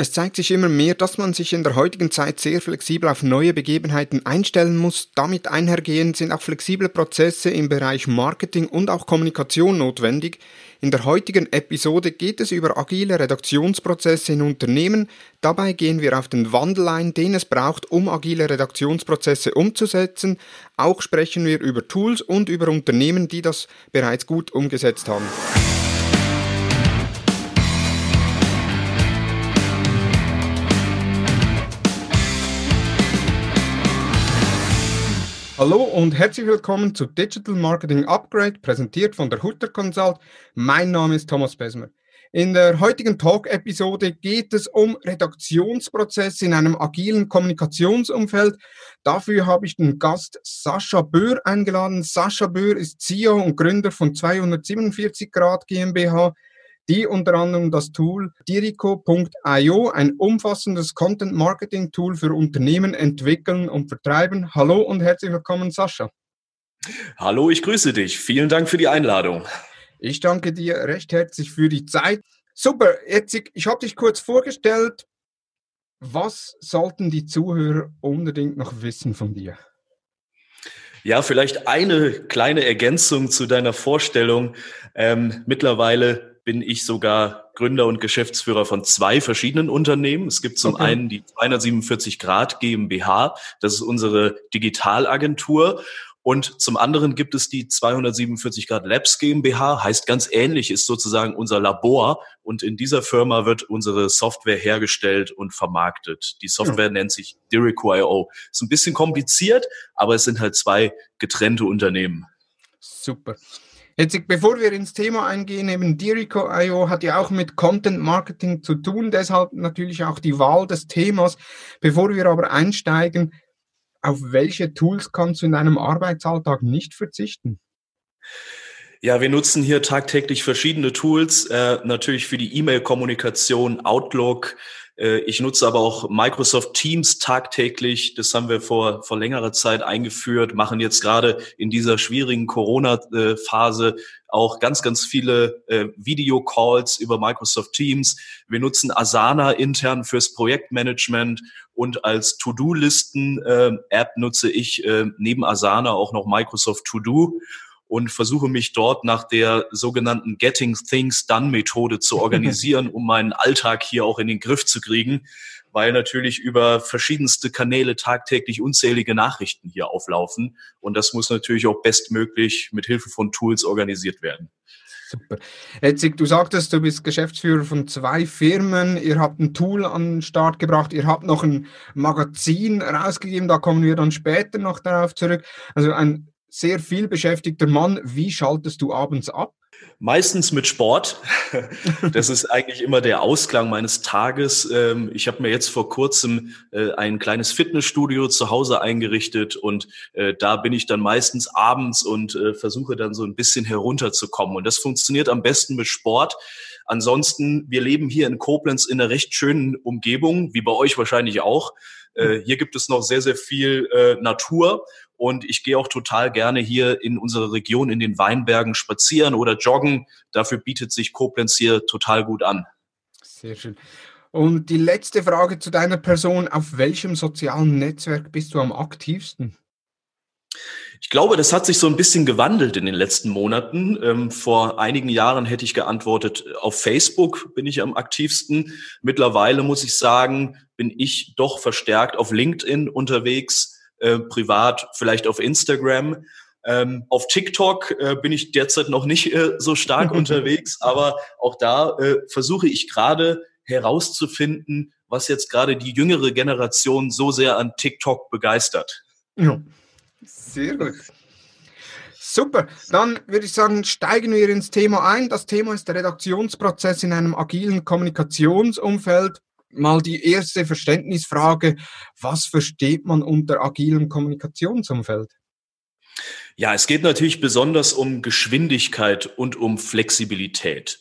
Es zeigt sich immer mehr, dass man sich in der heutigen Zeit sehr flexibel auf neue Begebenheiten einstellen muss. Damit einhergehend sind auch flexible Prozesse im Bereich Marketing und auch Kommunikation notwendig. In der heutigen Episode geht es über agile Redaktionsprozesse in Unternehmen. Dabei gehen wir auf den Wandel ein, den es braucht, um agile Redaktionsprozesse umzusetzen. Auch sprechen wir über Tools und über Unternehmen, die das bereits gut umgesetzt haben. Hallo und herzlich willkommen zu Digital Marketing Upgrade, präsentiert von der Hutter Consult. Mein Name ist Thomas Besmer. In der heutigen Talk-Episode geht es um Redaktionsprozesse in einem agilen Kommunikationsumfeld. Dafür habe ich den Gast Sascha Böhr eingeladen. Sascha Böhr ist CEO und Gründer von 247 Grad GmbH die unter anderem das Tool dirico.io, ein umfassendes Content-Marketing-Tool für Unternehmen entwickeln und vertreiben. Hallo und herzlich willkommen, Sascha. Hallo, ich grüße dich. Vielen Dank für die Einladung. Ich danke dir recht herzlich für die Zeit. Super, jetzt, ich habe dich kurz vorgestellt. Was sollten die Zuhörer unbedingt noch wissen von dir? Ja, vielleicht eine kleine Ergänzung zu deiner Vorstellung. Ähm, mittlerweile bin ich sogar Gründer und Geschäftsführer von zwei verschiedenen Unternehmen. Es gibt zum okay. einen die 247 Grad GmbH, das ist unsere Digitalagentur. Und zum anderen gibt es die 247 Grad Labs GmbH, heißt ganz ähnlich, ist sozusagen unser Labor. Und in dieser Firma wird unsere Software hergestellt und vermarktet. Die Software ja. nennt sich Dirico.io. Ist ein bisschen kompliziert, aber es sind halt zwei getrennte Unternehmen. Super. Jetzt, bevor wir ins Thema eingehen, eben Dirico.io hat ja auch mit Content Marketing zu tun, deshalb natürlich auch die Wahl des Themas. Bevor wir aber einsteigen, auf welche Tools kannst du in deinem Arbeitsalltag nicht verzichten? Ja, wir nutzen hier tagtäglich verschiedene Tools, äh, natürlich für die E-Mail-Kommunikation, Outlook, ich nutze aber auch Microsoft Teams tagtäglich. Das haben wir vor, vor längerer Zeit eingeführt, machen jetzt gerade in dieser schwierigen Corona-Phase auch ganz, ganz viele äh, Videocalls über Microsoft Teams. Wir nutzen Asana intern fürs Projektmanagement und als To-Do-Listen-App äh, nutze ich äh, neben Asana auch noch Microsoft To-Do und versuche mich dort nach der sogenannten Getting Things Done Methode zu organisieren, um meinen Alltag hier auch in den Griff zu kriegen, weil natürlich über verschiedenste Kanäle tagtäglich unzählige Nachrichten hier auflaufen und das muss natürlich auch bestmöglich mit Hilfe von Tools organisiert werden. Super. Etzig, du sagtest, du bist Geschäftsführer von zwei Firmen. Ihr habt ein Tool an den Start gebracht. Ihr habt noch ein Magazin rausgegeben. Da kommen wir dann später noch darauf zurück. Also ein sehr viel beschäftigter Mann. Wie schaltest du abends ab? Meistens mit Sport. Das ist eigentlich immer der Ausklang meines Tages. Ähm, ich habe mir jetzt vor kurzem äh, ein kleines Fitnessstudio zu Hause eingerichtet und äh, da bin ich dann meistens abends und äh, versuche dann so ein bisschen herunterzukommen. Und das funktioniert am besten mit Sport. Ansonsten, wir leben hier in Koblenz in einer recht schönen Umgebung, wie bei euch wahrscheinlich auch. Hier gibt es noch sehr, sehr viel Natur und ich gehe auch total gerne hier in unserer Region in den Weinbergen spazieren oder joggen. Dafür bietet sich Koblenz hier total gut an. Sehr schön. Und die letzte Frage zu deiner Person. Auf welchem sozialen Netzwerk bist du am aktivsten? Ich glaube, das hat sich so ein bisschen gewandelt in den letzten Monaten. Ähm, vor einigen Jahren hätte ich geantwortet, auf Facebook bin ich am aktivsten. Mittlerweile muss ich sagen, bin ich doch verstärkt auf LinkedIn unterwegs äh, privat vielleicht auf Instagram. Ähm, auf TikTok äh, bin ich derzeit noch nicht äh, so stark unterwegs, aber auch da äh, versuche ich gerade herauszufinden, was jetzt gerade die jüngere Generation so sehr an TikTok begeistert. Ja, sehr gut. Super, dann würde ich sagen, steigen wir ins Thema ein. Das Thema ist der Redaktionsprozess in einem agilen Kommunikationsumfeld mal die erste Verständnisfrage, was versteht man unter agilem Kommunikationsumfeld? Ja, es geht natürlich besonders um Geschwindigkeit und um Flexibilität.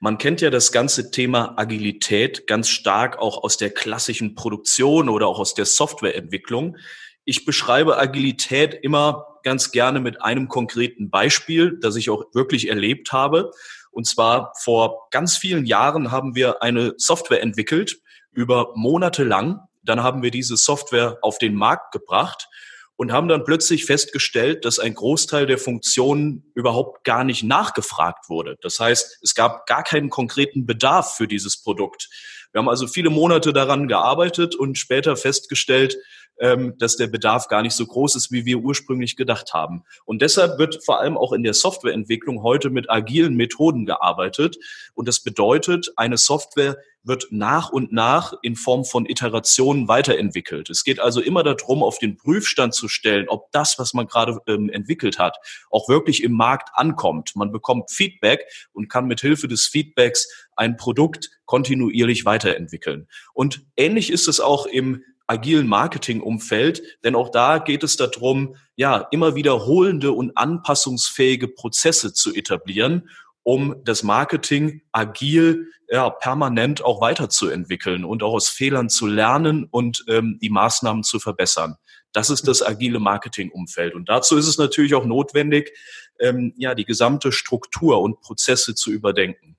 Man kennt ja das ganze Thema Agilität ganz stark auch aus der klassischen Produktion oder auch aus der Softwareentwicklung. Ich beschreibe Agilität immer ganz gerne mit einem konkreten Beispiel, das ich auch wirklich erlebt habe. Und zwar vor ganz vielen Jahren haben wir eine Software entwickelt, über Monate lang. Dann haben wir diese Software auf den Markt gebracht und haben dann plötzlich festgestellt, dass ein Großteil der Funktionen überhaupt gar nicht nachgefragt wurde. Das heißt, es gab gar keinen konkreten Bedarf für dieses Produkt. Wir haben also viele Monate daran gearbeitet und später festgestellt, ähm, dass der Bedarf gar nicht so groß ist, wie wir ursprünglich gedacht haben. Und deshalb wird vor allem auch in der Softwareentwicklung heute mit agilen Methoden gearbeitet. Und das bedeutet, eine Software wird nach und nach in Form von Iterationen weiterentwickelt. Es geht also immer darum, auf den Prüfstand zu stellen, ob das, was man gerade ähm, entwickelt hat, auch wirklich im Markt ankommt. Man bekommt Feedback und kann mit Hilfe des Feedbacks ein Produkt kontinuierlich weiterentwickeln. Und ähnlich ist es auch im agilen Marketing-Umfeld, denn auch da geht es darum, ja, immer wiederholende und anpassungsfähige Prozesse zu etablieren, um das Marketing agil, ja, permanent auch weiterzuentwickeln und auch aus Fehlern zu lernen und ähm, die Maßnahmen zu verbessern. Das ist das agile Marketing-Umfeld. Und dazu ist es natürlich auch notwendig, ähm, ja, die gesamte Struktur und Prozesse zu überdenken.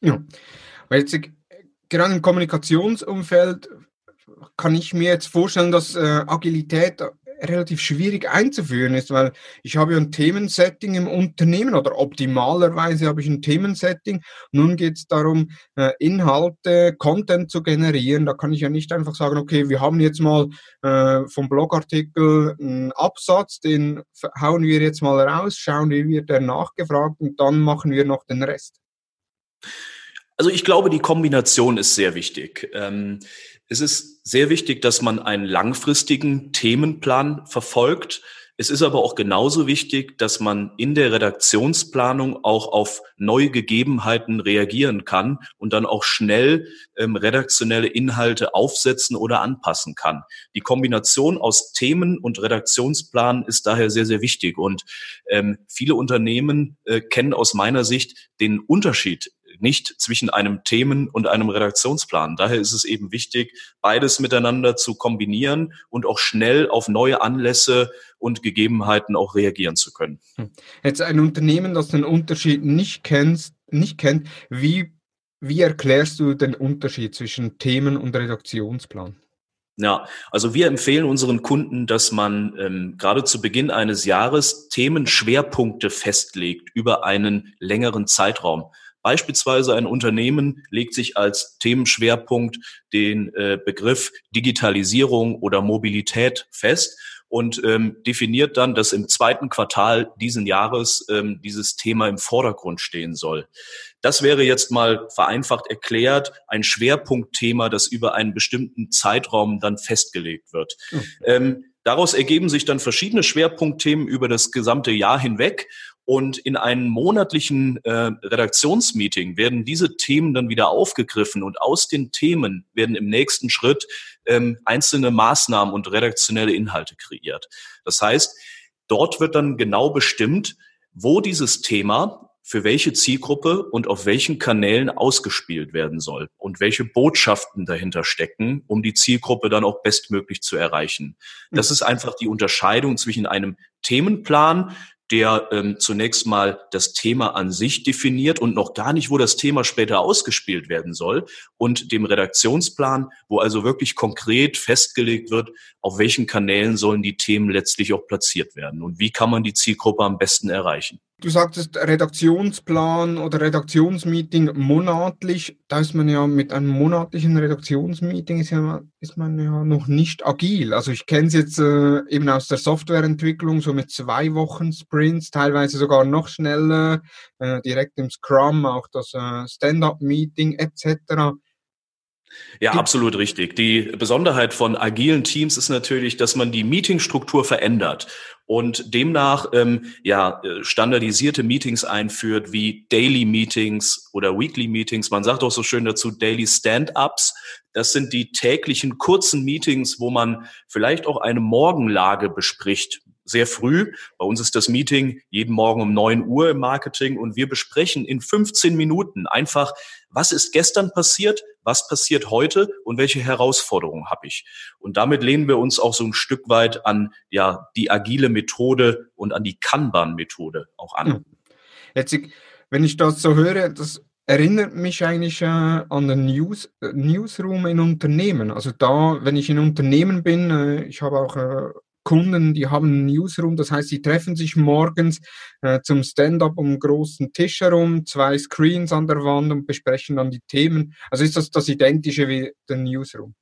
Ja, weil jetzt gerade im Kommunikationsumfeld kann ich mir jetzt vorstellen, dass äh, Agilität relativ schwierig einzuführen ist, weil ich habe ja ein Themensetting im Unternehmen oder optimalerweise habe ich ein Themensetting. Nun geht es darum, äh, Inhalte, Content zu generieren. Da kann ich ja nicht einfach sagen, okay, wir haben jetzt mal äh, vom Blogartikel einen Absatz, den hauen wir jetzt mal raus, schauen, wie wird der nachgefragt und dann machen wir noch den Rest. Also ich glaube, die Kombination ist sehr wichtig. Ähm, es ist sehr wichtig, dass man einen langfristigen Themenplan verfolgt. Es ist aber auch genauso wichtig, dass man in der Redaktionsplanung auch auf neue Gegebenheiten reagieren kann und dann auch schnell ähm, redaktionelle Inhalte aufsetzen oder anpassen kann. Die Kombination aus Themen und Redaktionsplan ist daher sehr, sehr wichtig. Und ähm, viele Unternehmen äh, kennen aus meiner Sicht den Unterschied nicht zwischen einem Themen- und einem Redaktionsplan. Daher ist es eben wichtig, beides miteinander zu kombinieren und auch schnell auf neue Anlässe und Gegebenheiten auch reagieren zu können. Hm. Jetzt ein Unternehmen, das den Unterschied nicht kennt, nicht kennt, wie, wie erklärst du den Unterschied zwischen Themen- und Redaktionsplan? Ja, also wir empfehlen unseren Kunden, dass man ähm, gerade zu Beginn eines Jahres Themenschwerpunkte festlegt über einen längeren Zeitraum. Beispielsweise ein Unternehmen legt sich als Themenschwerpunkt den äh, Begriff Digitalisierung oder Mobilität fest und ähm, definiert dann, dass im zweiten Quartal diesen Jahres ähm, dieses Thema im Vordergrund stehen soll. Das wäre jetzt mal vereinfacht erklärt ein Schwerpunktthema, das über einen bestimmten Zeitraum dann festgelegt wird. Mhm. Ähm, Daraus ergeben sich dann verschiedene Schwerpunktthemen über das gesamte Jahr hinweg und in einem monatlichen äh, Redaktionsmeeting werden diese Themen dann wieder aufgegriffen und aus den Themen werden im nächsten Schritt ähm, einzelne Maßnahmen und redaktionelle Inhalte kreiert. Das heißt, dort wird dann genau bestimmt, wo dieses Thema für welche Zielgruppe und auf welchen Kanälen ausgespielt werden soll und welche Botschaften dahinter stecken, um die Zielgruppe dann auch bestmöglich zu erreichen. Das hm. ist einfach die Unterscheidung zwischen einem Themenplan, der ähm, zunächst mal das Thema an sich definiert und noch gar nicht, wo das Thema später ausgespielt werden soll und dem Redaktionsplan, wo also wirklich konkret festgelegt wird, auf welchen Kanälen sollen die Themen letztlich auch platziert werden und wie kann man die Zielgruppe am besten erreichen. Du sagtest Redaktionsplan oder Redaktionsmeeting monatlich. Da ist man ja mit einem monatlichen Redaktionsmeeting ist, ja, ist man ja noch nicht agil. Also ich kenne es jetzt äh, eben aus der Softwareentwicklung so mit zwei Wochen Sprints, teilweise sogar noch schneller, äh, direkt im Scrum, auch das äh, Stand-up-Meeting etc. Ja, absolut richtig. Die Besonderheit von agilen Teams ist natürlich, dass man die Meetingstruktur verändert und demnach ähm, ja äh, standardisierte Meetings einführt wie Daily Meetings oder Weekly Meetings. Man sagt auch so schön dazu Daily Stand-ups. Das sind die täglichen kurzen Meetings, wo man vielleicht auch eine Morgenlage bespricht sehr früh. Bei uns ist das Meeting jeden Morgen um neun Uhr im Marketing und wir besprechen in 15 Minuten einfach, was ist gestern passiert, was passiert heute und welche Herausforderungen habe ich. Und damit lehnen wir uns auch so ein Stück weit an ja die agile Methode und an die Kanban-Methode auch an. Hm. Jetzt, wenn ich das so höre, das erinnert mich eigentlich äh, an den News, äh, Newsroom in Unternehmen. Also da, wenn ich in Unternehmen bin, äh, ich habe auch äh, Kunden, die haben einen Newsroom, das heißt, sie treffen sich morgens äh, zum Stand-up um einen großen Tisch herum, zwei Screens an der Wand und besprechen dann die Themen. Also ist das das Identische wie der Newsroom?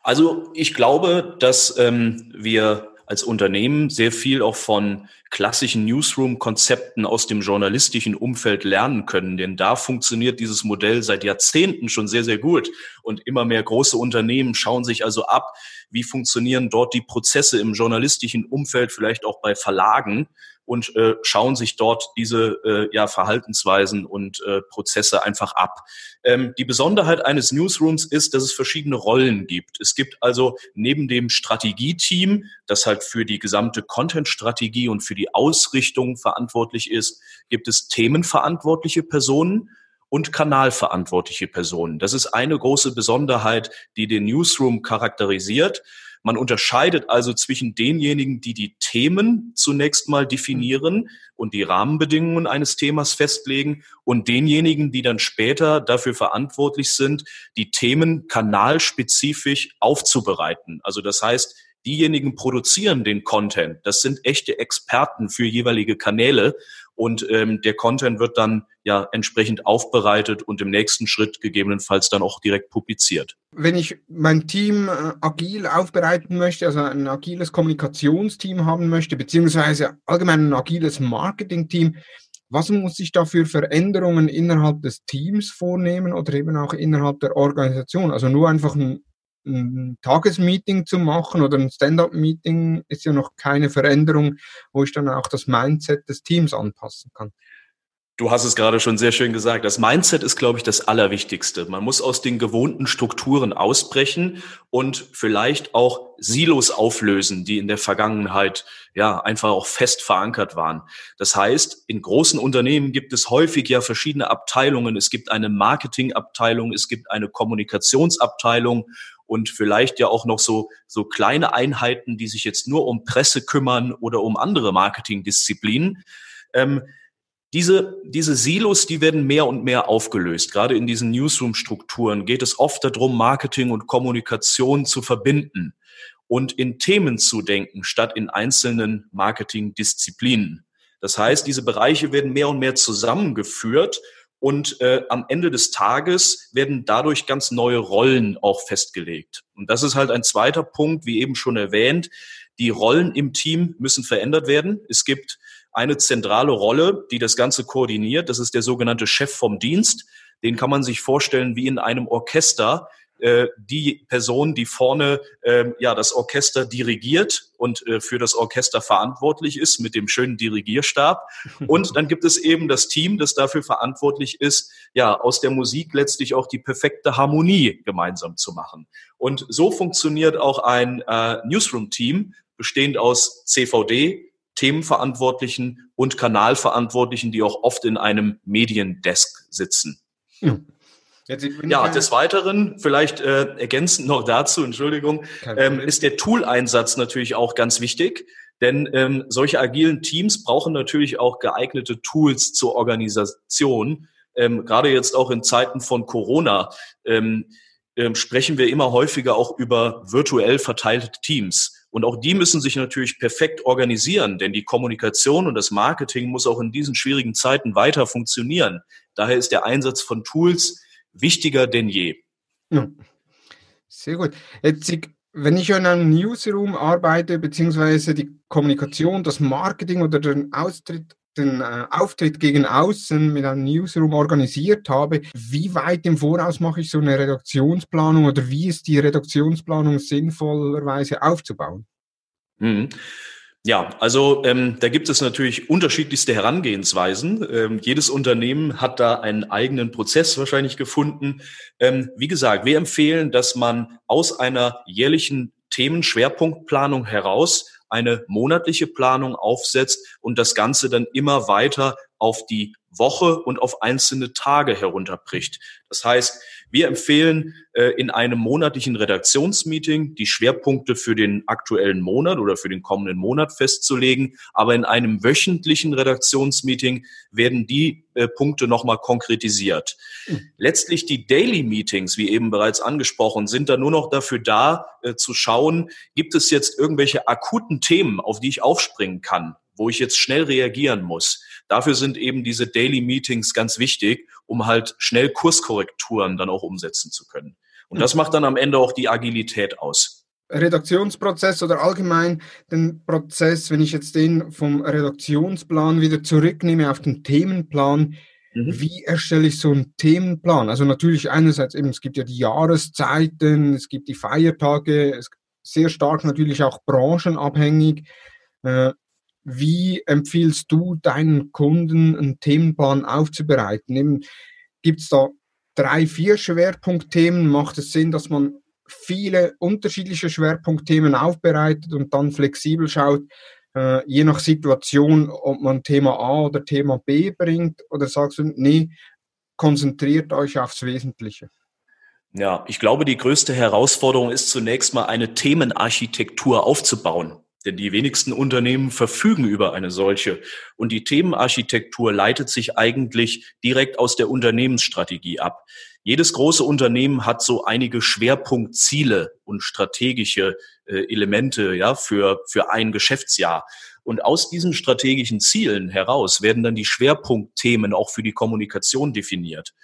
Also ich glaube, dass ähm, wir als Unternehmen sehr viel auch von klassischen Newsroom-Konzepten aus dem journalistischen Umfeld lernen können. Denn da funktioniert dieses Modell seit Jahrzehnten schon sehr, sehr gut. Und immer mehr große Unternehmen schauen sich also ab, wie funktionieren dort die Prozesse im journalistischen Umfeld, vielleicht auch bei Verlagen und äh, schauen sich dort diese äh, ja, Verhaltensweisen und äh, Prozesse einfach ab. Ähm, die Besonderheit eines Newsrooms ist, dass es verschiedene Rollen gibt. Es gibt also neben dem Strategieteam, das halt für die gesamte Content-Strategie und für die Ausrichtung verantwortlich ist, gibt es themenverantwortliche Personen und kanalverantwortliche Personen. Das ist eine große Besonderheit, die den Newsroom charakterisiert. Man unterscheidet also zwischen denjenigen, die die Themen zunächst mal definieren und die Rahmenbedingungen eines Themas festlegen und denjenigen, die dann später dafür verantwortlich sind, die Themen kanalspezifisch aufzubereiten. Also das heißt, diejenigen produzieren den Content. Das sind echte Experten für jeweilige Kanäle und ähm, der Content wird dann ja entsprechend aufbereitet und im nächsten Schritt gegebenenfalls dann auch direkt publiziert. Wenn ich mein Team äh, agil aufbereiten möchte, also ein agiles Kommunikationsteam haben möchte, beziehungsweise allgemein ein agiles Marketingteam, was muss ich da für Veränderungen innerhalb des Teams vornehmen oder eben auch innerhalb der Organisation? Also nur einfach ein ein Tagesmeeting zu machen oder ein Stand-up-Meeting ist ja noch keine Veränderung, wo ich dann auch das Mindset des Teams anpassen kann. Du hast es gerade schon sehr schön gesagt. Das Mindset ist, glaube ich, das Allerwichtigste. Man muss aus den gewohnten Strukturen ausbrechen und vielleicht auch Silos auflösen, die in der Vergangenheit ja einfach auch fest verankert waren. Das heißt, in großen Unternehmen gibt es häufig ja verschiedene Abteilungen. Es gibt eine Marketingabteilung, es gibt eine Kommunikationsabteilung und vielleicht ja auch noch so, so kleine Einheiten, die sich jetzt nur um Presse kümmern oder um andere Marketingdisziplinen. Ähm, diese, diese Silos, die werden mehr und mehr aufgelöst. Gerade in diesen Newsroom-Strukturen geht es oft darum, Marketing und Kommunikation zu verbinden und in Themen zu denken, statt in einzelnen Marketingdisziplinen. Das heißt, diese Bereiche werden mehr und mehr zusammengeführt und äh, am Ende des Tages werden dadurch ganz neue Rollen auch festgelegt. Und das ist halt ein zweiter Punkt, wie eben schon erwähnt. Die Rollen im Team müssen verändert werden. Es gibt eine zentrale Rolle, die das Ganze koordiniert. Das ist der sogenannte Chef vom Dienst. Den kann man sich vorstellen wie in einem Orchester, äh, die Person, die vorne äh, ja das Orchester dirigiert und äh, für das Orchester verantwortlich ist mit dem schönen Dirigierstab. Und dann gibt es eben das Team, das dafür verantwortlich ist, ja aus der Musik letztlich auch die perfekte Harmonie gemeinsam zu machen. Und so funktioniert auch ein äh, Newsroom-Team bestehend aus CVD, Themenverantwortlichen und Kanalverantwortlichen, die auch oft in einem Mediendesk sitzen. Ja. Ja, des Weiteren, vielleicht äh, ergänzend noch dazu, Entschuldigung, ähm, ist der Tool-Einsatz natürlich auch ganz wichtig. Denn ähm, solche agilen Teams brauchen natürlich auch geeignete Tools zur Organisation. Ähm, Gerade jetzt auch in Zeiten von Corona ähm, ähm, sprechen wir immer häufiger auch über virtuell verteilte Teams. Und auch die müssen sich natürlich perfekt organisieren, denn die Kommunikation und das Marketing muss auch in diesen schwierigen Zeiten weiter funktionieren. Daher ist der Einsatz von Tools wichtiger denn je. Ja. Sehr gut. Jetzt, wenn ich in einem Newsroom arbeite, beziehungsweise die Kommunikation, das Marketing oder den Austritt den äh, Auftritt gegen außen mit einem Newsroom organisiert habe, wie weit im Voraus mache ich so eine Redaktionsplanung oder wie ist die Redaktionsplanung sinnvollerweise aufzubauen? Mhm. Ja, also ähm, da gibt es natürlich unterschiedlichste Herangehensweisen. Ähm, jedes Unternehmen hat da einen eigenen Prozess wahrscheinlich gefunden. Ähm, wie gesagt, wir empfehlen, dass man aus einer jährlichen Themenschwerpunktplanung heraus eine monatliche Planung aufsetzt und das Ganze dann immer weiter auf die Woche und auf einzelne Tage herunterbricht. Das heißt, wir empfehlen äh, in einem monatlichen Redaktionsmeeting die Schwerpunkte für den aktuellen Monat oder für den kommenden Monat festzulegen. Aber in einem wöchentlichen Redaktionsmeeting werden die äh, Punkte nochmal konkretisiert. Mhm. Letztlich die Daily Meetings, wie eben bereits angesprochen, sind da nur noch dafür da, äh, zu schauen, gibt es jetzt irgendwelche akuten Themen, auf die ich aufspringen kann, wo ich jetzt schnell reagieren muss. Dafür sind eben diese Daily Meetings ganz wichtig, um halt schnell Kurskorrekturen dann auch umsetzen zu können. Und das macht dann am Ende auch die Agilität aus. Redaktionsprozess oder allgemein den Prozess, wenn ich jetzt den vom Redaktionsplan wieder zurücknehme auf den Themenplan, mhm. wie erstelle ich so einen Themenplan? Also natürlich einerseits eben, es gibt ja die Jahreszeiten, es gibt die Feiertage, es sehr stark natürlich auch branchenabhängig. Äh, wie empfiehlst du deinen Kunden, einen Themenplan aufzubereiten? Gibt es da drei, vier Schwerpunktthemen? Macht es Sinn, dass man viele unterschiedliche Schwerpunktthemen aufbereitet und dann flexibel schaut, äh, je nach Situation, ob man Thema A oder Thema B bringt? Oder sagst du, nee, konzentriert euch aufs Wesentliche? Ja, ich glaube, die größte Herausforderung ist zunächst mal eine Themenarchitektur aufzubauen. Denn die wenigsten Unternehmen verfügen über eine solche. Und die Themenarchitektur leitet sich eigentlich direkt aus der Unternehmensstrategie ab. Jedes große Unternehmen hat so einige Schwerpunktziele und strategische äh, Elemente ja, für, für ein Geschäftsjahr. Und aus diesen strategischen Zielen heraus werden dann die Schwerpunktthemen auch für die Kommunikation definiert.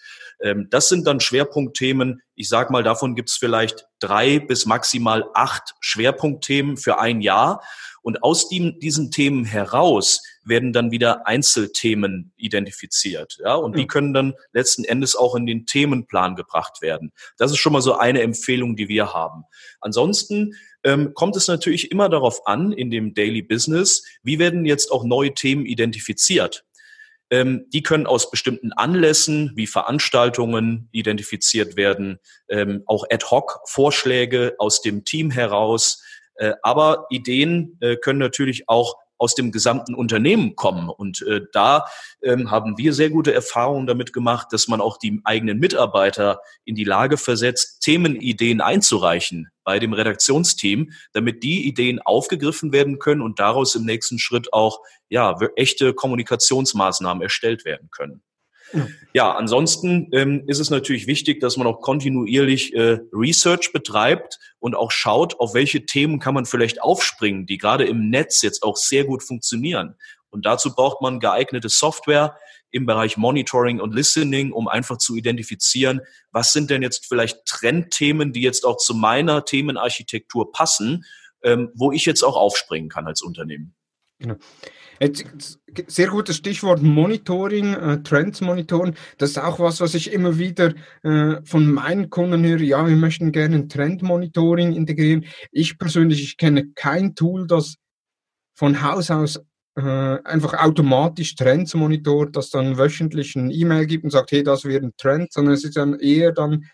Ähm, das sind dann Schwerpunktthemen. Ich sage mal, davon gibt es vielleicht drei bis maximal acht Schwerpunktthemen für ein Jahr. Und aus die, diesen Themen heraus werden dann wieder Einzelthemen identifiziert. Ja, und die können dann letzten Endes auch in den Themenplan gebracht werden. Das ist schon mal so eine Empfehlung, die wir haben. Ansonsten ähm, kommt es natürlich immer darauf an, in dem Daily Business, wie werden jetzt auch neue Themen identifiziert. Ähm, die können aus bestimmten Anlässen wie Veranstaltungen identifiziert werden, ähm, auch Ad-Hoc-Vorschläge aus dem Team heraus. Äh, aber Ideen äh, können natürlich auch aus dem gesamten Unternehmen kommen. Und äh, da ähm, haben wir sehr gute Erfahrungen damit gemacht, dass man auch die eigenen Mitarbeiter in die Lage versetzt, Themenideen einzureichen bei dem Redaktionsteam, damit die Ideen aufgegriffen werden können und daraus im nächsten Schritt auch ja echte Kommunikationsmaßnahmen erstellt werden können. Ja, ansonsten ähm, ist es natürlich wichtig, dass man auch kontinuierlich äh, Research betreibt und auch schaut, auf welche Themen kann man vielleicht aufspringen, die gerade im Netz jetzt auch sehr gut funktionieren. Und dazu braucht man geeignete Software im Bereich Monitoring und Listening, um einfach zu identifizieren, was sind denn jetzt vielleicht Trendthemen, die jetzt auch zu meiner Themenarchitektur passen, ähm, wo ich jetzt auch aufspringen kann als Unternehmen. Genau. Jetzt, sehr gutes Stichwort Monitoring, äh, Trends monitoren. Das ist auch was, was ich immer wieder äh, von meinen Kunden höre. Ja, wir möchten gerne ein Trendmonitoring integrieren. Ich persönlich, ich kenne kein Tool, das von Haus aus äh, einfach automatisch Trends monitort, das dann wöchentlich ein E-Mail gibt und sagt, hey, das wäre ein Trend, sondern es ist dann eher dann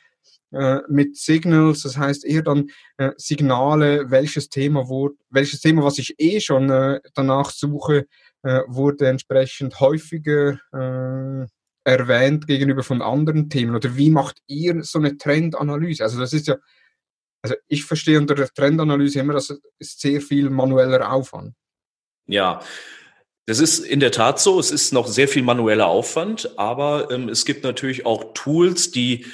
äh, mit Signals, das heißt eher dann äh, Signale, welches Thema wurde, welches Thema, was ich eh schon äh, danach suche, äh, wurde entsprechend häufiger äh, erwähnt gegenüber von anderen Themen. Oder wie macht ihr so eine Trendanalyse? Also das ist ja, also ich verstehe unter der Trendanalyse immer, das ist sehr viel manueller Aufwand. Ja, das ist in der Tat so. Es ist noch sehr viel manueller Aufwand, aber ähm, es gibt natürlich auch Tools, die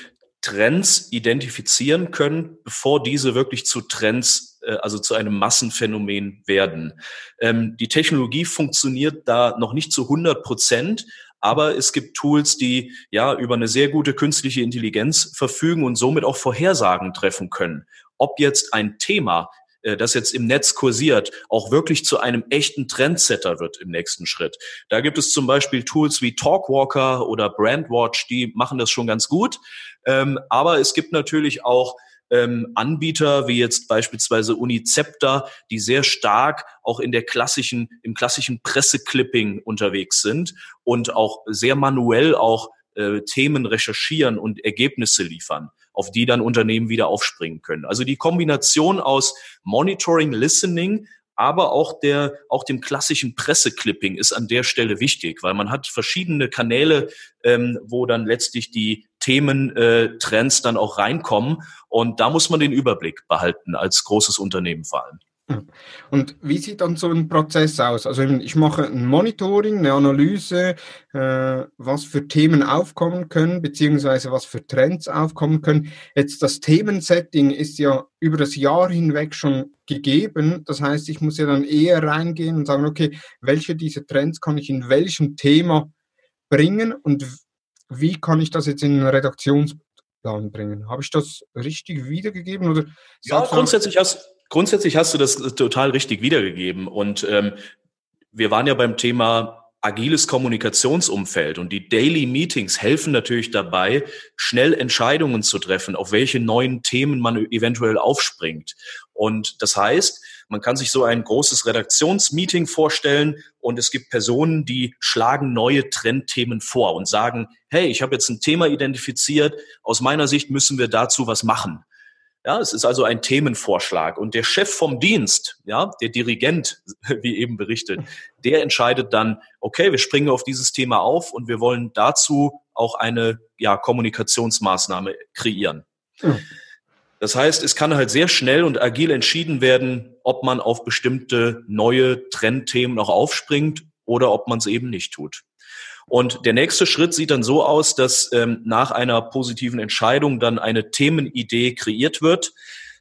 Trends identifizieren können, bevor diese wirklich zu Trends, äh, also zu einem Massenphänomen werden. Ähm, die Technologie funktioniert da noch nicht zu 100 Prozent, aber es gibt Tools, die ja über eine sehr gute künstliche Intelligenz verfügen und somit auch Vorhersagen treffen können. Ob jetzt ein Thema das jetzt im Netz kursiert, auch wirklich zu einem echten Trendsetter wird im nächsten Schritt. Da gibt es zum Beispiel Tools wie Talkwalker oder Brandwatch, die machen das schon ganz gut. Ähm, aber es gibt natürlich auch ähm, Anbieter wie jetzt beispielsweise Unicepta, die sehr stark auch in der klassischen, im klassischen Presseclipping unterwegs sind und auch sehr manuell auch äh, Themen recherchieren und Ergebnisse liefern auf die dann Unternehmen wieder aufspringen können. Also die Kombination aus Monitoring, Listening, aber auch der, auch dem klassischen Presseclipping ist an der Stelle wichtig, weil man hat verschiedene Kanäle, ähm, wo dann letztlich die Themen, äh, Trends dann auch reinkommen. Und da muss man den Überblick behalten als großes Unternehmen vor allem. Und wie sieht dann so ein Prozess aus? Also ich mache ein Monitoring, eine Analyse, äh, was für Themen aufkommen können, beziehungsweise was für Trends aufkommen können. Jetzt das Themensetting ist ja über das Jahr hinweg schon gegeben. Das heißt, ich muss ja dann eher reingehen und sagen, okay, welche dieser Trends kann ich in welchem Thema bringen und wie kann ich das jetzt in einen Redaktionsplan bringen? Habe ich das richtig wiedergegeben? Oder ja, grundsätzlich hast, Grundsätzlich hast du das total richtig wiedergegeben. Und ähm, wir waren ja beim Thema agiles Kommunikationsumfeld und die Daily Meetings helfen natürlich dabei, schnell Entscheidungen zu treffen, auf welche neuen Themen man eventuell aufspringt. Und das heißt, man kann sich so ein großes Redaktionsmeeting vorstellen und es gibt Personen, die schlagen neue Trendthemen vor und sagen, hey, ich habe jetzt ein Thema identifiziert, aus meiner Sicht müssen wir dazu was machen. Ja, es ist also ein Themenvorschlag und der Chef vom Dienst, ja, der Dirigent, wie eben berichtet, der entscheidet dann, okay, wir springen auf dieses Thema auf und wir wollen dazu auch eine ja, Kommunikationsmaßnahme kreieren. Das heißt, es kann halt sehr schnell und agil entschieden werden, ob man auf bestimmte neue Trendthemen noch aufspringt oder ob man es eben nicht tut. Und der nächste Schritt sieht dann so aus, dass ähm, nach einer positiven Entscheidung dann eine Themenidee kreiert wird.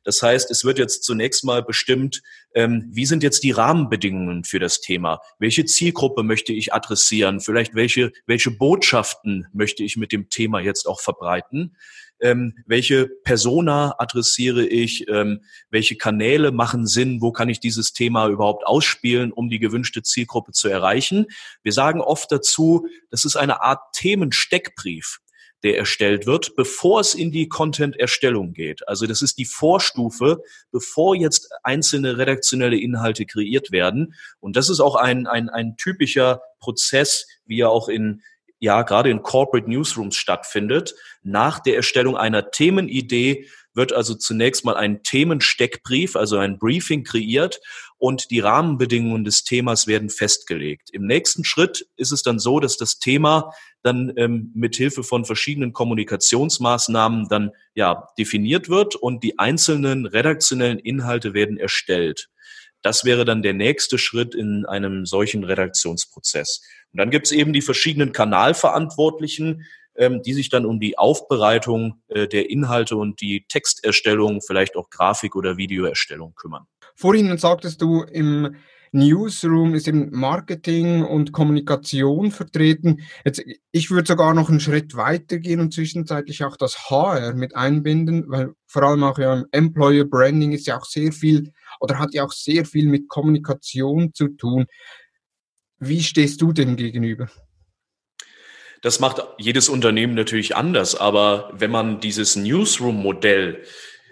Das heißt, es wird jetzt zunächst mal bestimmt, ähm, wie sind jetzt die Rahmenbedingungen für das Thema? Welche Zielgruppe möchte ich adressieren? Vielleicht welche, welche Botschaften möchte ich mit dem Thema jetzt auch verbreiten? Ähm, welche Persona adressiere ich, ähm, welche Kanäle machen Sinn, wo kann ich dieses Thema überhaupt ausspielen, um die gewünschte Zielgruppe zu erreichen. Wir sagen oft dazu, das ist eine Art Themensteckbrief der erstellt wird, bevor es in die Content-Erstellung geht. Also das ist die Vorstufe, bevor jetzt einzelne redaktionelle Inhalte kreiert werden. Und das ist auch ein, ein, ein typischer Prozess, wie er auch in, ja gerade in Corporate Newsrooms stattfindet. Nach der Erstellung einer Themenidee wird also zunächst mal ein Themensteckbrief, also ein Briefing kreiert und die Rahmenbedingungen des Themas werden festgelegt. Im nächsten Schritt ist es dann so, dass das Thema dann ähm, mit Hilfe von verschiedenen Kommunikationsmaßnahmen dann ja definiert wird und die einzelnen redaktionellen Inhalte werden erstellt. Das wäre dann der nächste Schritt in einem solchen Redaktionsprozess. Und dann gibt es eben die verschiedenen Kanalverantwortlichen, ähm, die sich dann um die Aufbereitung äh, der Inhalte und die Texterstellung, vielleicht auch Grafik- oder Videoerstellung kümmern. Vorhin sagtest du, im Newsroom ist eben Marketing und Kommunikation vertreten. Jetzt, ich würde sogar noch einen Schritt weiter gehen und zwischenzeitlich auch das HR mit einbinden, weil vor allem auch ja, Employer Branding ist ja auch sehr viel oder hat ja auch sehr viel mit Kommunikation zu tun. Wie stehst du dem gegenüber? Das macht jedes Unternehmen natürlich anders, aber wenn man dieses Newsroom-Modell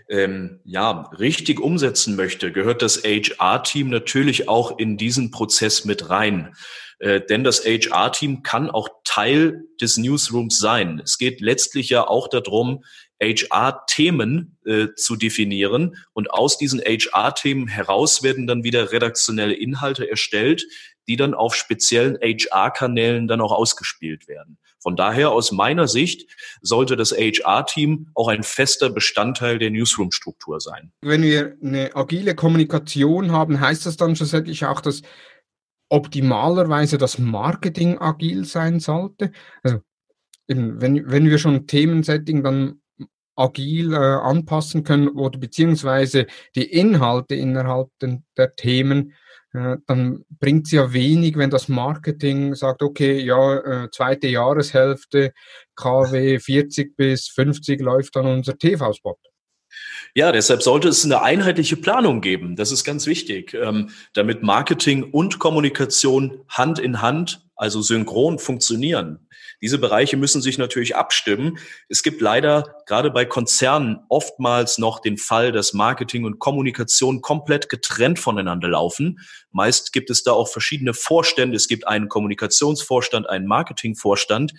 ähm, ja richtig umsetzen möchte, gehört das HR-Team natürlich auch in diesen Prozess mit rein. Äh, denn das HR-Team kann auch Teil des Newsrooms sein. Es geht letztlich ja auch darum, HR-Themen äh, zu definieren und aus diesen HR-Themen heraus werden dann wieder redaktionelle Inhalte erstellt, die dann auf speziellen HR-Kanälen dann auch ausgespielt werden. Von daher aus meiner Sicht sollte das HR-Team auch ein fester Bestandteil der Newsroom-Struktur sein. Wenn wir eine agile Kommunikation haben, heißt das dann schlussendlich auch, dass optimalerweise das Marketing agil sein sollte? Also eben, wenn, wenn wir schon Themensetting dann agil äh, anpassen können oder beziehungsweise die Inhalte innerhalb den, der Themen dann bringt es ja wenig, wenn das Marketing sagt, okay, ja, äh, zweite Jahreshälfte, KW 40 bis 50 läuft dann unser TV-Spot. Ja, deshalb sollte es eine einheitliche Planung geben. Das ist ganz wichtig, ähm, damit Marketing und Kommunikation Hand in Hand, also synchron funktionieren. Diese Bereiche müssen sich natürlich abstimmen. Es gibt leider gerade bei Konzernen oftmals noch den Fall, dass Marketing und Kommunikation komplett getrennt voneinander laufen. Meist gibt es da auch verschiedene Vorstände. Es gibt einen Kommunikationsvorstand, einen Marketingvorstand.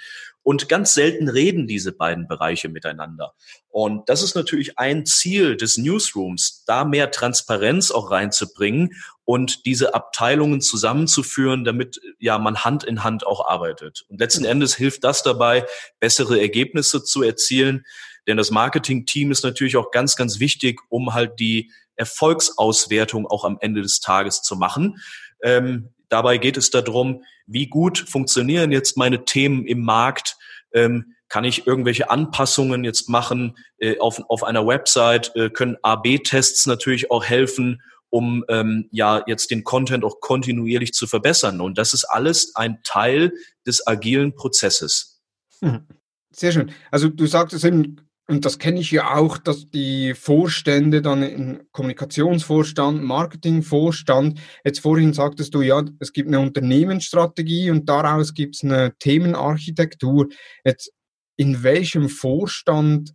Und ganz selten reden diese beiden Bereiche miteinander. Und das ist natürlich ein Ziel des Newsrooms, da mehr Transparenz auch reinzubringen und diese Abteilungen zusammenzuführen, damit ja man Hand in Hand auch arbeitet. Und letzten Endes hilft das dabei, bessere Ergebnisse zu erzielen. Denn das Marketing-Team ist natürlich auch ganz, ganz wichtig, um halt die Erfolgsauswertung auch am Ende des Tages zu machen. Ähm, dabei geht es darum, wie gut funktionieren jetzt meine Themen im Markt, ähm, kann ich irgendwelche Anpassungen jetzt machen äh, auf, auf einer Website, äh, können AB-Tests natürlich auch helfen, um ähm, ja jetzt den Content auch kontinuierlich zu verbessern. Und das ist alles ein Teil des agilen Prozesses. Mhm. Sehr schön. Also du sagtest eben, und das kenne ich ja auch, dass die Vorstände dann in Kommunikationsvorstand, Marketingvorstand, jetzt vorhin sagtest du ja, es gibt eine Unternehmensstrategie und daraus gibt es eine Themenarchitektur. Jetzt in welchem Vorstand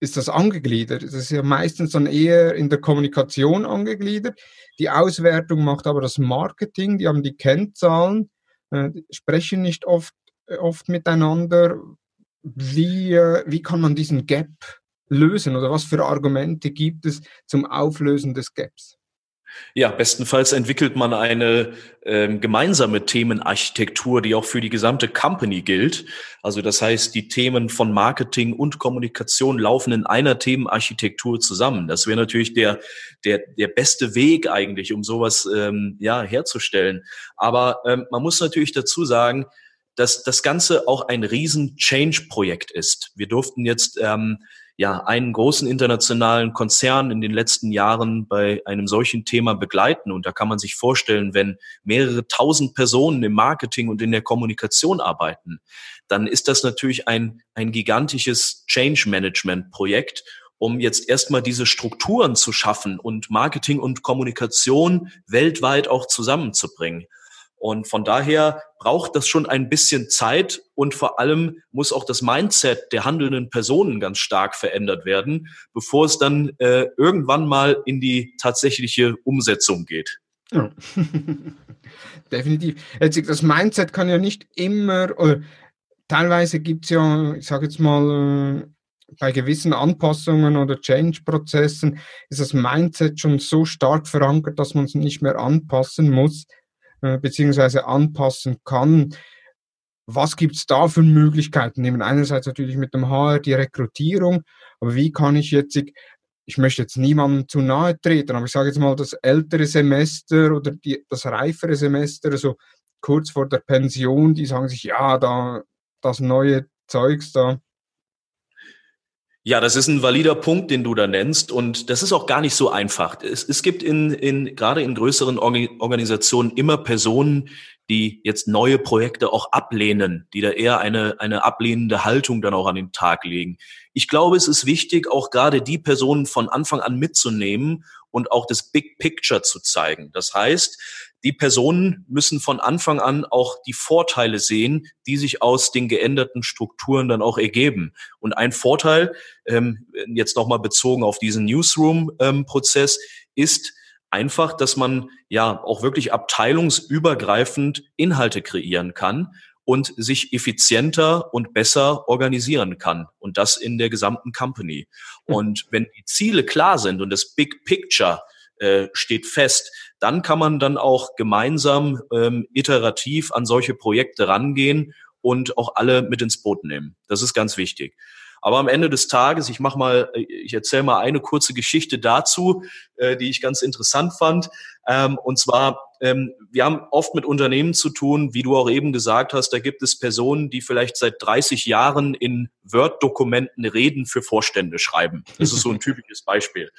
ist das angegliedert? Das ist ja meistens dann eher in der Kommunikation angegliedert. Die Auswertung macht aber das Marketing, die haben die Kennzahlen, äh, sprechen nicht oft, oft miteinander. Wie, äh, wie kann man diesen Gap lösen oder was für Argumente gibt es zum Auflösen des Gaps? Ja, bestenfalls entwickelt man eine ähm, gemeinsame Themenarchitektur, die auch für die gesamte Company gilt. Also das heißt, die Themen von Marketing und Kommunikation laufen in einer Themenarchitektur zusammen. Das wäre natürlich der, der, der beste Weg eigentlich, um sowas ähm, ja, herzustellen. Aber ähm, man muss natürlich dazu sagen, dass das Ganze auch ein riesen Change-Projekt ist. Wir durften jetzt ähm, ja einen großen internationalen Konzern in den letzten Jahren bei einem solchen Thema begleiten. Und da kann man sich vorstellen, wenn mehrere tausend Personen im Marketing und in der Kommunikation arbeiten, dann ist das natürlich ein, ein gigantisches Change-Management-Projekt um jetzt erstmal diese Strukturen zu schaffen und Marketing und Kommunikation weltweit auch zusammenzubringen. Und von daher braucht das schon ein bisschen Zeit und vor allem muss auch das Mindset der handelnden Personen ganz stark verändert werden, bevor es dann äh, irgendwann mal in die tatsächliche Umsetzung geht. Ja. Definitiv. Das Mindset kann ja nicht immer, oder teilweise gibt es ja, ich sage jetzt mal, äh, bei gewissen Anpassungen oder Change-Prozessen ist das Mindset schon so stark verankert, dass man es nicht mehr anpassen muss. Äh, beziehungsweise anpassen kann. Was gibt es da für Möglichkeiten? Neben einerseits natürlich mit dem HR die Rekrutierung, aber wie kann ich jetzt, ich möchte jetzt niemandem zu nahe treten, aber ich sage jetzt mal das ältere Semester oder die, das reifere Semester, also kurz vor der Pension, die sagen sich, ja, da das neue Zeugs da, ja, das ist ein valider Punkt, den du da nennst. Und das ist auch gar nicht so einfach. Es, es gibt in, in, gerade in größeren Organisationen immer Personen, die jetzt neue Projekte auch ablehnen, die da eher eine, eine ablehnende Haltung dann auch an den Tag legen. Ich glaube, es ist wichtig, auch gerade die Personen von Anfang an mitzunehmen und auch das Big Picture zu zeigen. Das heißt, die Personen müssen von Anfang an auch die Vorteile sehen, die sich aus den geänderten Strukturen dann auch ergeben. Und ein Vorteil, ähm, jetzt nochmal bezogen auf diesen Newsroom-Prozess, ist einfach, dass man ja auch wirklich abteilungsübergreifend Inhalte kreieren kann und sich effizienter und besser organisieren kann. Und das in der gesamten Company. Hm. Und wenn die Ziele klar sind und das Big Picture äh, steht fest, dann kann man dann auch gemeinsam ähm, iterativ an solche Projekte rangehen und auch alle mit ins Boot nehmen. Das ist ganz wichtig. Aber am Ende des Tages, ich mache mal, äh, ich erzähle mal eine kurze Geschichte dazu, äh, die ich ganz interessant fand. Ähm, und zwar, ähm, wir haben oft mit Unternehmen zu tun, wie du auch eben gesagt hast, da gibt es Personen, die vielleicht seit 30 Jahren in Word-Dokumenten Reden für Vorstände schreiben. Das ist so ein typisches Beispiel.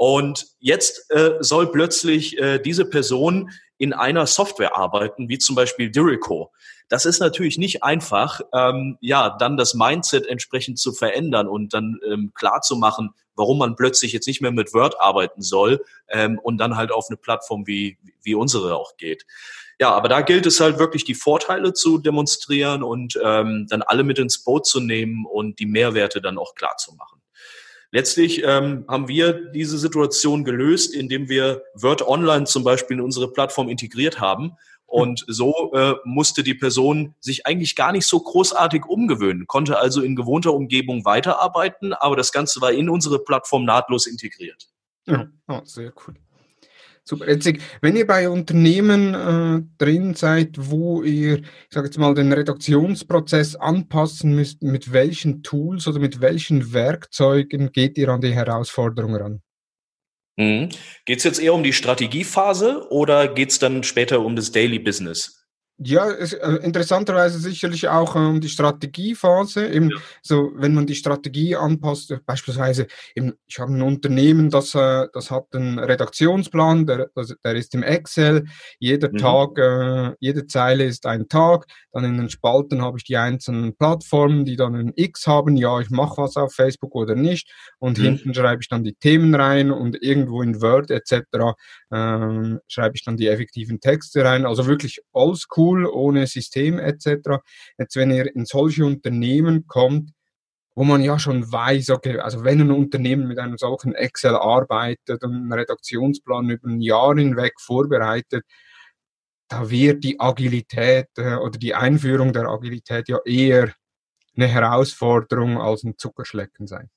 Und jetzt äh, soll plötzlich äh, diese Person in einer Software arbeiten, wie zum Beispiel Dirico. Das ist natürlich nicht einfach, ähm, ja, dann das Mindset entsprechend zu verändern und dann ähm, klar zu machen, warum man plötzlich jetzt nicht mehr mit Word arbeiten soll ähm, und dann halt auf eine Plattform wie, wie unsere auch geht. Ja, aber da gilt es halt wirklich, die Vorteile zu demonstrieren und ähm, dann alle mit ins Boot zu nehmen und die Mehrwerte dann auch klar zu machen. Letztlich ähm, haben wir diese Situation gelöst, indem wir Word Online zum Beispiel in unsere Plattform integriert haben. Und so äh, musste die Person sich eigentlich gar nicht so großartig umgewöhnen, konnte also in gewohnter Umgebung weiterarbeiten, aber das Ganze war in unsere Plattform nahtlos integriert. Ja, oh, sehr cool. Super. Jetzt, wenn ihr bei Unternehmen äh, drin seid, wo ihr, ich sage jetzt mal, den Redaktionsprozess anpassen müsst, mit welchen Tools oder mit welchen Werkzeugen geht ihr an die Herausforderung ran? Mhm. Geht es jetzt eher um die Strategiephase oder geht es dann später um das Daily Business? Ja, es, äh, interessanterweise sicherlich auch ähm, die Strategiephase. Eben, ja. so, wenn man die Strategie anpasst, äh, beispielsweise, eben, ich habe ein Unternehmen, das, äh, das hat einen Redaktionsplan, der, das, der ist im Excel. Jeder mhm. Tag, äh, jede Zeile ist ein Tag. Dann in den Spalten habe ich die einzelnen Plattformen, die dann ein X haben. Ja, ich mache was auf Facebook oder nicht. Und mhm. hinten schreibe ich dann die Themen rein und irgendwo in Word etc. Ähm, schreibe ich dann die effektiven Texte rein. Also wirklich oldschool Tool, ohne System etc. Jetzt, wenn ihr in solche Unternehmen kommt, wo man ja schon weiß, okay, also wenn ein Unternehmen mit einem solchen Excel arbeitet und einen Redaktionsplan über ein Jahr hinweg vorbereitet, da wird die Agilität äh, oder die Einführung der Agilität ja eher eine Herausforderung als ein Zuckerschlecken sein.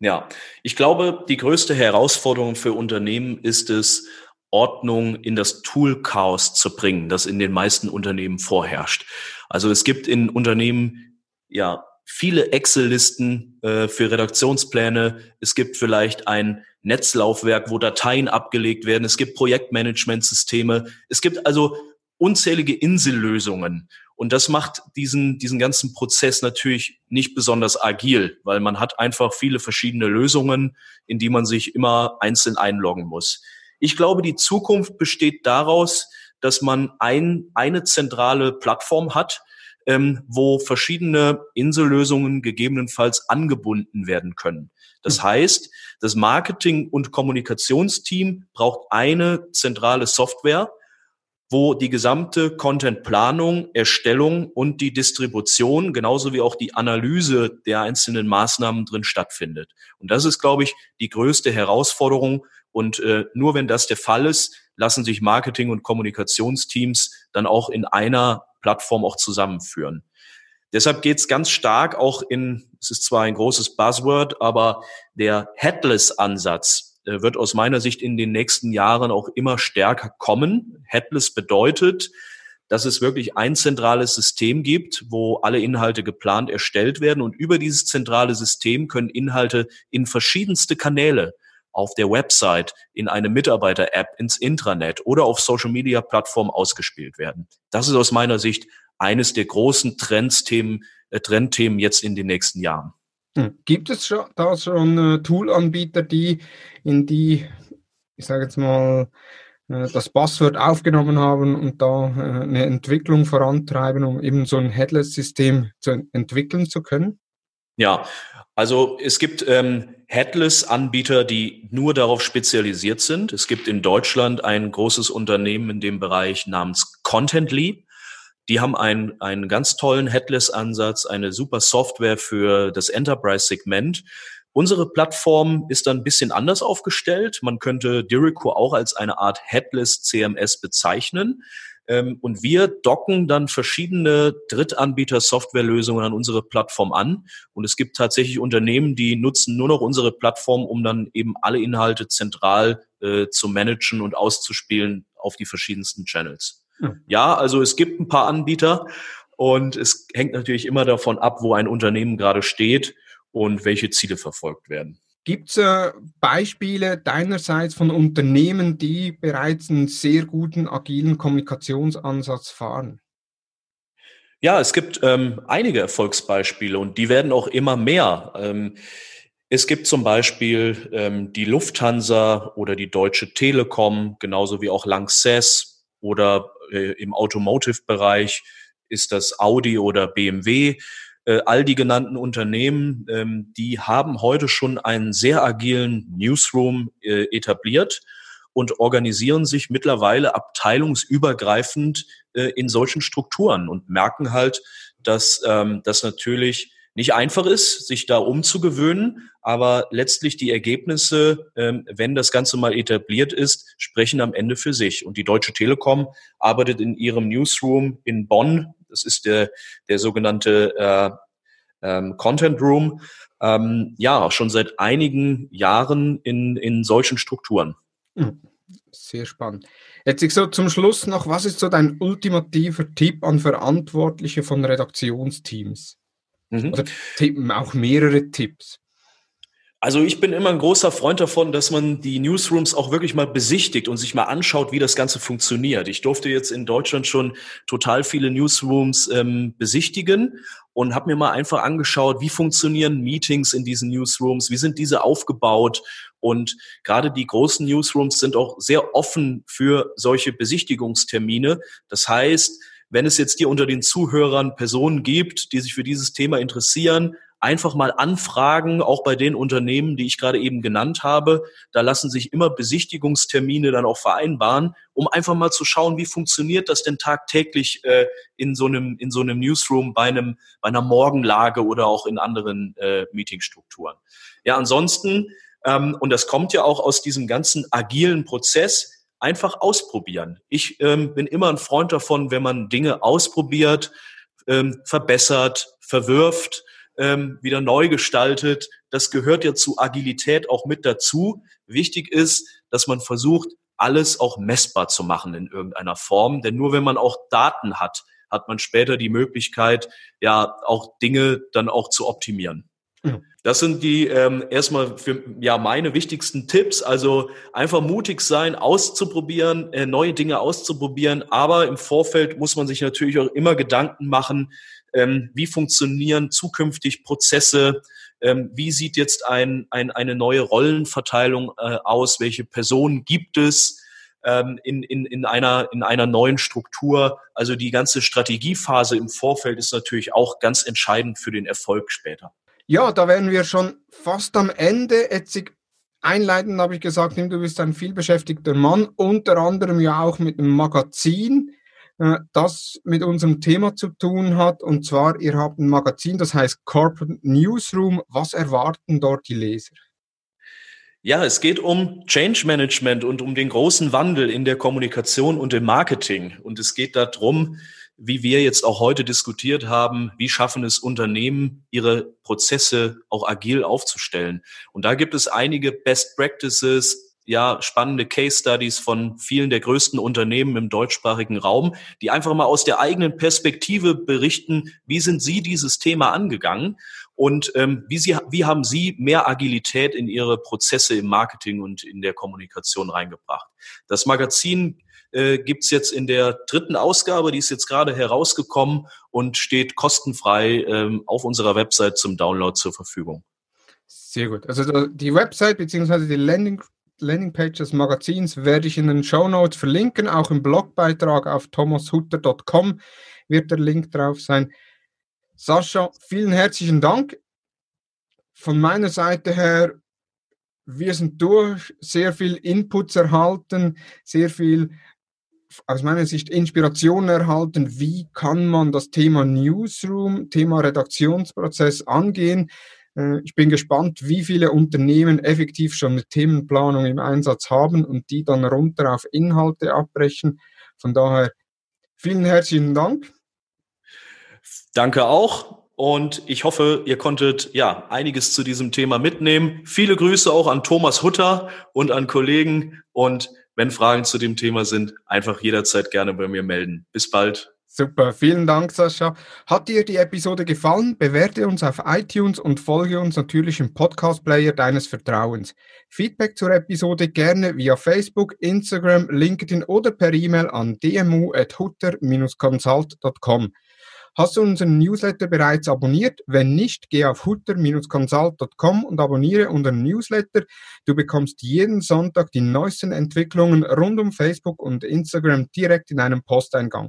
Ja, ich glaube, die größte Herausforderung für Unternehmen ist es, Ordnung in das Tool-Chaos zu bringen, das in den meisten Unternehmen vorherrscht. Also es gibt in Unternehmen ja viele Excel-Listen äh, für Redaktionspläne. Es gibt vielleicht ein Netzlaufwerk, wo Dateien abgelegt werden. Es gibt Projektmanagementsysteme. Es gibt also unzählige Insellösungen. Und das macht diesen, diesen ganzen Prozess natürlich nicht besonders agil, weil man hat einfach viele verschiedene Lösungen, in die man sich immer einzeln einloggen muss. Ich glaube, die Zukunft besteht daraus, dass man ein, eine zentrale Plattform hat, ähm, wo verschiedene Insellösungen gegebenenfalls angebunden werden können. Das hm. heißt, das Marketing- und Kommunikationsteam braucht eine zentrale Software, wo die gesamte Contentplanung, Erstellung und die Distribution, genauso wie auch die Analyse der einzelnen Maßnahmen drin stattfindet. Und das ist, glaube ich, die größte Herausforderung, und äh, nur wenn das der Fall ist, lassen sich Marketing- und Kommunikationsteams dann auch in einer Plattform auch zusammenführen. Deshalb geht es ganz stark auch in, es ist zwar ein großes Buzzword, aber der Headless-Ansatz äh, wird aus meiner Sicht in den nächsten Jahren auch immer stärker kommen. Headless bedeutet, dass es wirklich ein zentrales System gibt, wo alle Inhalte geplant erstellt werden und über dieses zentrale System können Inhalte in verschiedenste Kanäle auf der Website, in eine Mitarbeiter-App, ins Intranet oder auf Social-Media-Plattformen ausgespielt werden. Das ist aus meiner Sicht eines der großen Trendsthemen, äh, Trendthemen jetzt in den nächsten Jahren. Hm. Gibt es schon, da schon äh, Tool-Anbieter, die in die, ich sage jetzt mal, äh, das Passwort aufgenommen haben und da äh, eine Entwicklung vorantreiben, um eben so ein Headless-System zu entwickeln zu können? Ja, also es gibt ähm, Headless-Anbieter, die nur darauf spezialisiert sind. Es gibt in Deutschland ein großes Unternehmen in dem Bereich namens Contently. Die haben einen, einen ganz tollen Headless-Ansatz, eine super Software für das Enterprise-Segment. Unsere Plattform ist dann ein bisschen anders aufgestellt. Man könnte Dirico auch als eine Art Headless CMS bezeichnen. Ähm, und wir docken dann verschiedene Drittanbieter-Softwarelösungen an unsere Plattform an. Und es gibt tatsächlich Unternehmen, die nutzen nur noch unsere Plattform, um dann eben alle Inhalte zentral äh, zu managen und auszuspielen auf die verschiedensten Channels. Hm. Ja, also es gibt ein paar Anbieter und es hängt natürlich immer davon ab, wo ein Unternehmen gerade steht und welche Ziele verfolgt werden. Gibt es äh, Beispiele deinerseits von Unternehmen, die bereits einen sehr guten agilen Kommunikationsansatz fahren? Ja, es gibt ähm, einige Erfolgsbeispiele und die werden auch immer mehr. Ähm, es gibt zum Beispiel ähm, die Lufthansa oder die Deutsche Telekom, genauso wie auch Lanxess oder äh, im Automotive-Bereich ist das Audi oder BMW. Äh, all die genannten Unternehmen, ähm, die haben heute schon einen sehr agilen Newsroom äh, etabliert und organisieren sich mittlerweile abteilungsübergreifend äh, in solchen Strukturen und merken halt, dass ähm, das natürlich nicht einfach ist, sich da umzugewöhnen, aber letztlich die Ergebnisse, ähm, wenn das Ganze mal etabliert ist, sprechen am Ende für sich. Und die Deutsche Telekom arbeitet in ihrem Newsroom in Bonn, das ist der, der sogenannte äh, ähm, Content Room, ähm, ja, schon seit einigen Jahren in, in solchen Strukturen. Hm, sehr spannend. Jetzt ich so zum Schluss noch, was ist so dein ultimativer Tipp an Verantwortliche von Redaktionsteams? Mhm. Oder auch mehrere Tipps. Also ich bin immer ein großer Freund davon, dass man die Newsrooms auch wirklich mal besichtigt und sich mal anschaut, wie das Ganze funktioniert. Ich durfte jetzt in Deutschland schon total viele Newsrooms ähm, besichtigen und habe mir mal einfach angeschaut, wie funktionieren Meetings in diesen Newsrooms, wie sind diese aufgebaut und gerade die großen Newsrooms sind auch sehr offen für solche Besichtigungstermine. Das heißt, wenn es jetzt hier unter den Zuhörern Personen gibt, die sich für dieses Thema interessieren, einfach mal anfragen, auch bei den Unternehmen, die ich gerade eben genannt habe. Da lassen sich immer Besichtigungstermine dann auch vereinbaren, um einfach mal zu schauen, wie funktioniert das denn tagtäglich äh, in so einem in so einem Newsroom bei einem bei einer Morgenlage oder auch in anderen äh, Meetingstrukturen. Ja, ansonsten ähm, und das kommt ja auch aus diesem ganzen agilen Prozess einfach ausprobieren. Ich ähm, bin immer ein Freund davon, wenn man Dinge ausprobiert, ähm, verbessert, verwirft ähm, wieder neu gestaltet. Das gehört ja zu Agilität auch mit dazu. Wichtig ist, dass man versucht, alles auch messbar zu machen in irgendeiner Form. Denn nur wenn man auch Daten hat, hat man später die Möglichkeit, ja, auch Dinge dann auch zu optimieren. Das sind die ähm, erstmal für ja meine wichtigsten Tipps. Also einfach mutig sein, auszuprobieren, äh, neue Dinge auszuprobieren. Aber im Vorfeld muss man sich natürlich auch immer Gedanken machen, ähm, wie funktionieren zukünftig Prozesse, ähm, wie sieht jetzt ein, ein, eine neue Rollenverteilung äh, aus, welche Personen gibt es ähm, in, in, in, einer, in einer neuen Struktur. Also die ganze Strategiephase im Vorfeld ist natürlich auch ganz entscheidend für den Erfolg später. Ja, da wären wir schon fast am Ende. Jetzt einleitend habe ich gesagt, du bist ein vielbeschäftigter Mann, unter anderem ja auch mit einem Magazin. Äh, das mit unserem Thema zu tun hat. Und zwar, ihr habt ein Magazin, das heißt Corporate Newsroom. Was erwarten dort die Leser? Ja, es geht um Change Management und um den großen Wandel in der Kommunikation und im Marketing. Und es geht darum, wie wir jetzt auch heute diskutiert haben, wie schaffen es Unternehmen, ihre Prozesse auch agil aufzustellen. Und da gibt es einige Best Practices, ja spannende Case Studies von vielen der größten Unternehmen im deutschsprachigen Raum, die einfach mal aus der eigenen Perspektive berichten, wie sind sie dieses Thema angegangen und ähm, wie, sie, wie haben sie mehr Agilität in ihre Prozesse im Marketing und in der Kommunikation reingebracht. Das Magazin äh, gibt's jetzt in der dritten Ausgabe, die ist jetzt gerade herausgekommen und steht kostenfrei ähm, auf unserer Website zum Download zur Verfügung. Sehr gut. Also die Website bzw. die Landing Landingpage des Magazins werde ich in den Show Notes verlinken. Auch im Blogbeitrag auf thomashutter.com wird der Link drauf sein. Sascha, vielen herzlichen Dank. Von meiner Seite her, wir sind durch, sehr viel Inputs erhalten, sehr viel aus meiner Sicht Inspiration erhalten, wie kann man das Thema Newsroom, Thema Redaktionsprozess angehen. Äh, ich bin gespannt, wie viele Unternehmen effektiv schon eine Themenplanung im Einsatz haben und die dann runter auf Inhalte abbrechen. Von daher vielen herzlichen Dank. Danke auch. Und ich hoffe, ihr konntet ja einiges zu diesem Thema mitnehmen. Viele Grüße auch an Thomas Hutter und an Kollegen. Und wenn Fragen zu dem Thema sind, einfach jederzeit gerne bei mir melden. Bis bald. Super, vielen Dank, Sascha. Hat dir die Episode gefallen? Bewerte uns auf iTunes und folge uns natürlich im Podcast-Player deines Vertrauens. Feedback zur Episode gerne via Facebook, Instagram, LinkedIn oder per E-Mail an dmu.hutter-consult.com. Hast du unseren Newsletter bereits abonniert? Wenn nicht, geh auf hutter-consult.com und abonniere unseren Newsletter. Du bekommst jeden Sonntag die neuesten Entwicklungen rund um Facebook und Instagram direkt in einem Posteingang.